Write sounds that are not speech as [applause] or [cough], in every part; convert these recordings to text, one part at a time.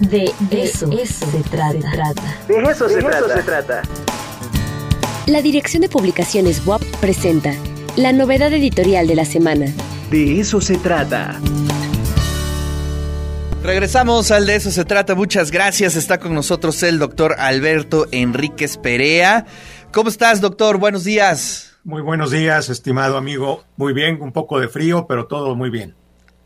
De eso, se, trata. De eso, se, trata. La Dirección de Publicaciones WAP presenta la novedad editorial de la semana. De eso se trata. Regresamos al de eso se trata. Muchas gracias. Está con nosotros el doctor Alberto Enríquez Perea. ¿Cómo estás, doctor? Buenos días. Muy buenos días, estimado amigo. Muy bien, un poco de frío, pero todo muy bien.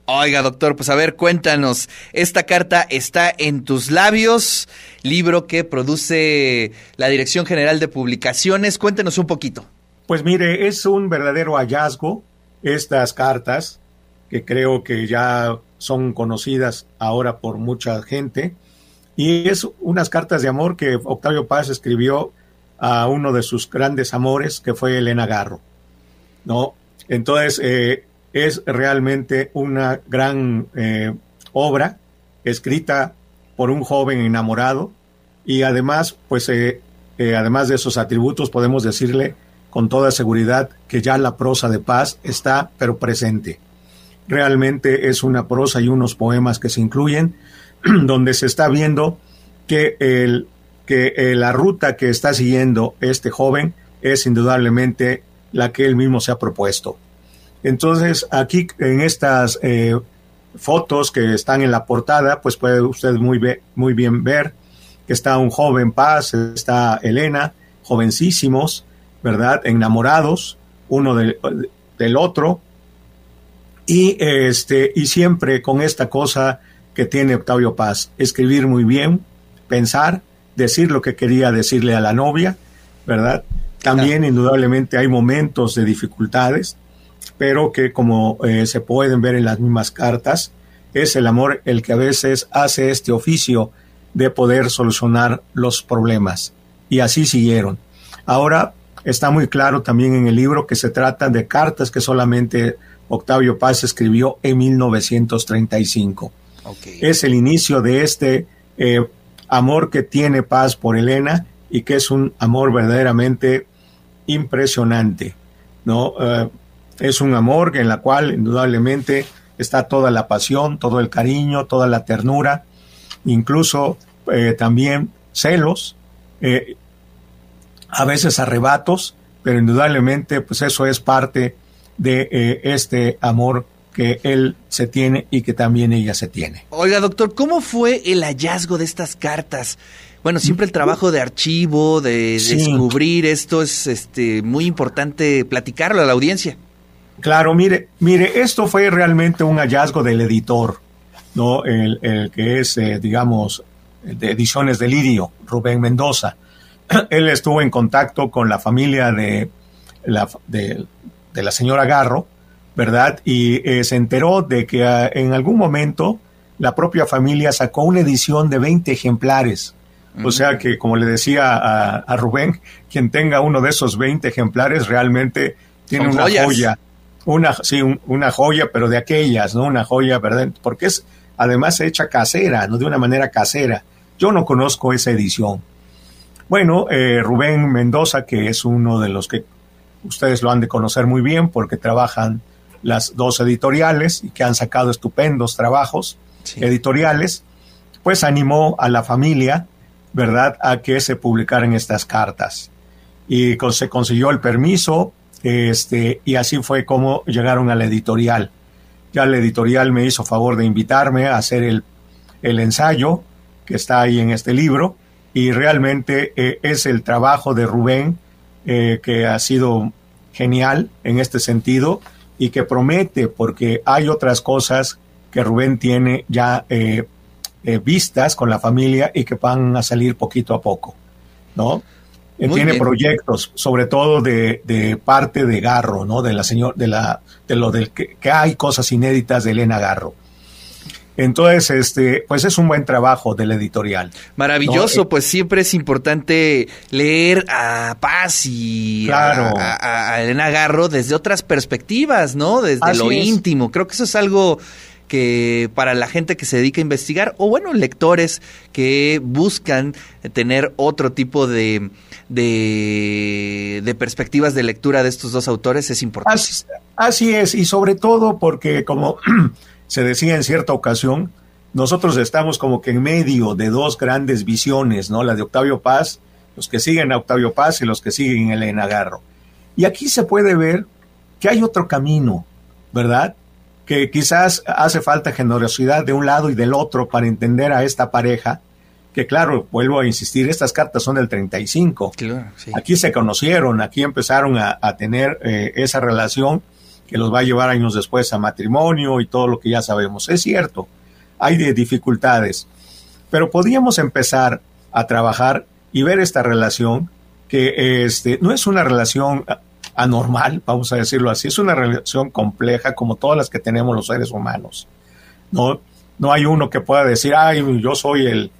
Oiga, doctor, pues a ver, cuéntanos. Esta carta está en tus labios, libro que produce la Dirección General de Publicaciones. Cuéntenos un poquito. Pues mire, es un verdadero hallazgo estas cartas, que creo que ya son conocidas ahora por mucha gente, y es unas cartas de amor que Octavio Paz escribió a uno de sus grandes amores, que fue Elena Garro. ¿no? Entonces, eh, es realmente una gran eh, obra escrita por un joven enamorado y además, pues, eh, eh, además de esos atributos, podemos decirle con toda seguridad que ya la prosa de paz está, pero presente. Realmente es una prosa y unos poemas que se incluyen, [clears throat] donde se está viendo que, el, que la ruta que está siguiendo este joven es indudablemente la que él mismo se ha propuesto. Entonces, aquí en estas eh, fotos que están en la portada, pues puede usted muy, muy bien ver que está un joven Paz, está Elena, jovencísimos, ¿verdad? Enamorados uno del, del otro. Y, este, y siempre con esta cosa que tiene Octavio Paz, escribir muy bien, pensar, decir lo que quería decirle a la novia, ¿verdad? También indudablemente hay momentos de dificultades, pero que como eh, se pueden ver en las mismas cartas, es el amor el que a veces hace este oficio de poder solucionar los problemas. Y así siguieron. Ahora está muy claro también en el libro que se trata de cartas que solamente Octavio Paz escribió en 1935. Es el inicio de este eh, amor que tiene Paz por Elena y que es un amor verdaderamente impresionante. ¿no? Eh, es un amor en la cual indudablemente está toda la pasión, todo el cariño, toda la ternura, incluso eh, también celos, eh, a veces arrebatos, pero indudablemente pues eso es parte de eh, este amor que él se tiene y que también ella se tiene. Oiga, doctor, ¿cómo fue el hallazgo de estas cartas? Bueno, siempre el trabajo de archivo, de, descubrir esto es este muy importante platicarlo a la audiencia. Claro, mire, mire, esto fue realmente un hallazgo del editor, ¿no? El, que es, eh, digamos, de Ediciones de Lirio, Rubén Mendoza. [clears throat] Él estuvo en contacto con la familia de la, de, la señora Garro, ¿verdad? Y eh, se enteró de que ah, en algún momento la propia familia sacó una edición de 20 ejemplares. O sea que, como le decía a, Rubén, quien tenga uno de esos 20 ejemplares realmente tiene una joya una, sí, una joya, pero de aquellas, ¿no? Una joya, ¿verdad? Porque es además hecha casera, ¿no? De una manera casera. Yo no conozco esa edición. Bueno, eh, Rubén Mendoza, que es uno de los que ustedes lo han de conocer muy bien porque trabajan las dos editoriales y que han sacado estupendos trabajos editoriales, pues animó a la familia, ¿verdad?, a que se publicaran estas cartas. Y se consiguió el permiso, este, y así fue como llegaron a la editorial. Ya la editorial me hizo favor de invitarme a hacer el, el ensayo que está ahí en este libro y realmente eh, es el trabajo de Rubén eh, que ha sido genial en este sentido y que promete porque hay otras cosas que Rubén tiene ya eh, vistas con la familia y que van a salir poquito a poco, ¿no? Tiene proyectos, sobre todo de, parte de Garro, ¿no? De la señor, de la, de lo del que, hay cosas inéditas de Elena Garro. Entonces, este, pues es un buen trabajo del editorial. Maravilloso, eh, pues siempre es importante leer a Paz y a, Elena Garro desde otras perspectivas, ¿no? Desde lo íntimo. Creo que eso es algo que para la gente que se dedica a investigar o bueno, lectores que buscan tener otro tipo de, de, perspectivas de lectura de estos dos autores es importante. Así, es, y sobre todo porque como [clears throat] se decía en cierta ocasión, nosotros estamos como que en medio de dos grandes visiones, ¿no? La de Octavio Paz, los que siguen a Octavio Paz y los que siguen a Elena Garro. Y aquí se puede ver que hay otro camino, ¿verdad? Que quizás hace falta generosidad de un lado y del otro para entender a esta pareja, que claro, vuelvo a insistir, estas cartas son del 35. Claro, Aquí se conocieron, aquí empezaron a, tener eh, esa relación que los va a llevar años después a matrimonio y todo lo que ya sabemos. Es cierto, hay de dificultades, pero podríamos empezar a trabajar y ver esta relación que este, no es una relación anormal, vamos a decirlo así, es una relación compleja como todas las que tenemos los seres humanos. No, no hay uno que pueda decir, ay, yo soy el,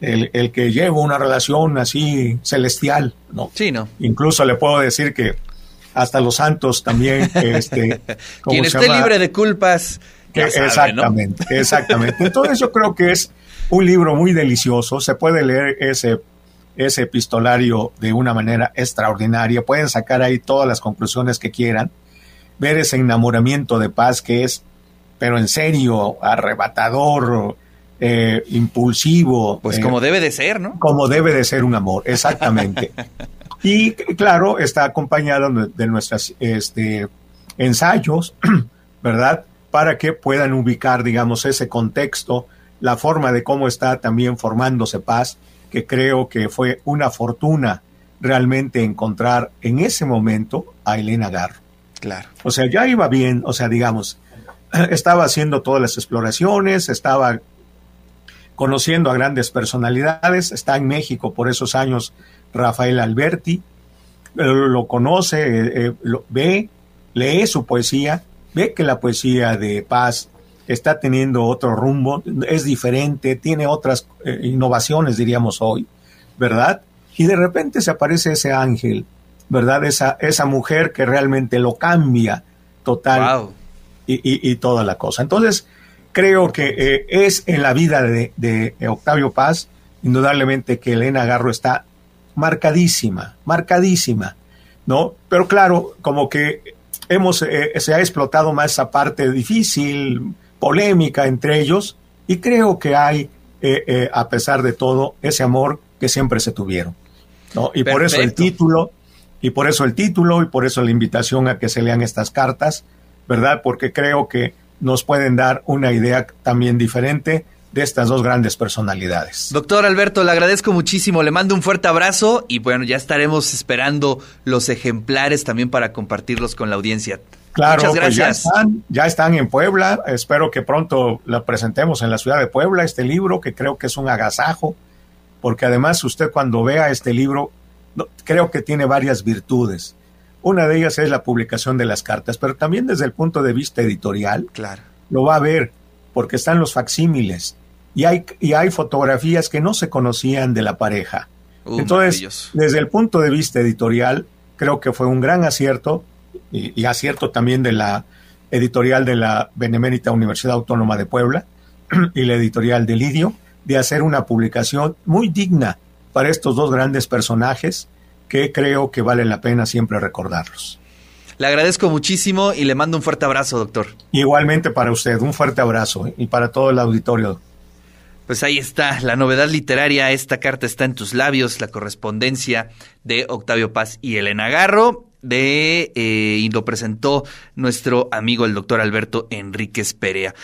el, que llevo una relación así celestial, ¿no? Sí, ¿no? Incluso le puedo decir que hasta los santos también, este, [laughs] quien esté libre de culpas, exactamente, exactamente. Entonces yo creo que es un libro muy delicioso, se puede leer ese ese epistolario de una manera extraordinaria, pueden sacar ahí todas las conclusiones que quieran, ver ese enamoramiento de paz que es, pero en serio, arrebatador, eh, impulsivo. Pues como debe de ser, ¿no? Como debe de ser un amor, exactamente. [laughs] y claro, está acompañado de nuestros este, ensayos, [clears throat] ¿verdad? Para que puedan ubicar, digamos, ese contexto, la forma de cómo está también formándose paz, que creo que fue una fortuna realmente encontrar en ese momento a Elena Garro. Claro. O sea, ya iba bien, o sea, digamos, [clears throat] estaba haciendo todas las exploraciones, estaba conociendo a grandes personalidades. Está en México por esos años Rafael Alberti, lo conoce, eh, eh, lo, ve, lee su poesía, ve que la poesía de paz está teniendo otro rumbo, es diferente, tiene otras eh, innovaciones, diríamos hoy, ¿verdad? Y de repente se aparece ese ángel, ¿verdad? Esa, esa mujer que realmente lo cambia total y, y, toda la cosa. Entonces, creo que eh, es en la vida de, Octavio Paz, indudablemente que Elena Garro está marcadísima, marcadísima, ¿no? Pero claro, como que hemos, eh, se ha explotado más esa parte difícil, polémica entre ellos, y creo que hay, eh, a pesar de todo, ese amor que siempre se tuvieron, ¿no? Y por eso el título, y por eso el título, y por eso la invitación a que se lean estas cartas, ¿verdad? Porque creo que nos pueden dar una idea también diferente de estas dos grandes personalidades. Doctor Alberto, le agradezco muchísimo, le mando un fuerte abrazo y bueno, ya estaremos esperando los ejemplares también para compartirlos con la audiencia. Claro, Muchas gracias. Pues ya, están, ya están en Puebla, espero que pronto lo presentemos en la ciudad de Puebla, este libro, que creo que es un agasajo, porque además usted cuando vea este libro, creo que tiene varias virtudes. Una de ellas es la publicación de las cartas, pero también desde el punto de vista editorial, claro. lo va a ver, porque están los facsímiles y hay, y hay fotografías que no se conocían de la pareja. Uh, Entonces, desde el punto de vista editorial, creo que fue un gran acierto y, y, acierto también de la editorial de la Benemérita Universidad Autónoma de Puebla [clears throat] y la editorial de Lidio, de hacer una publicación muy digna para estos dos grandes personajes que creo que vale la pena siempre recordarlos. Le agradezco muchísimo y le mando un fuerte abrazo, doctor. Igualmente para usted, un fuerte abrazo y para todo el auditorio. Pues ahí está, la novedad literaria, esta carta está en tus labios, la correspondencia de Octavio Paz y Elena Garro, de, eh, y lo presentó nuestro amigo el doctor Alberto Enríquez Perea.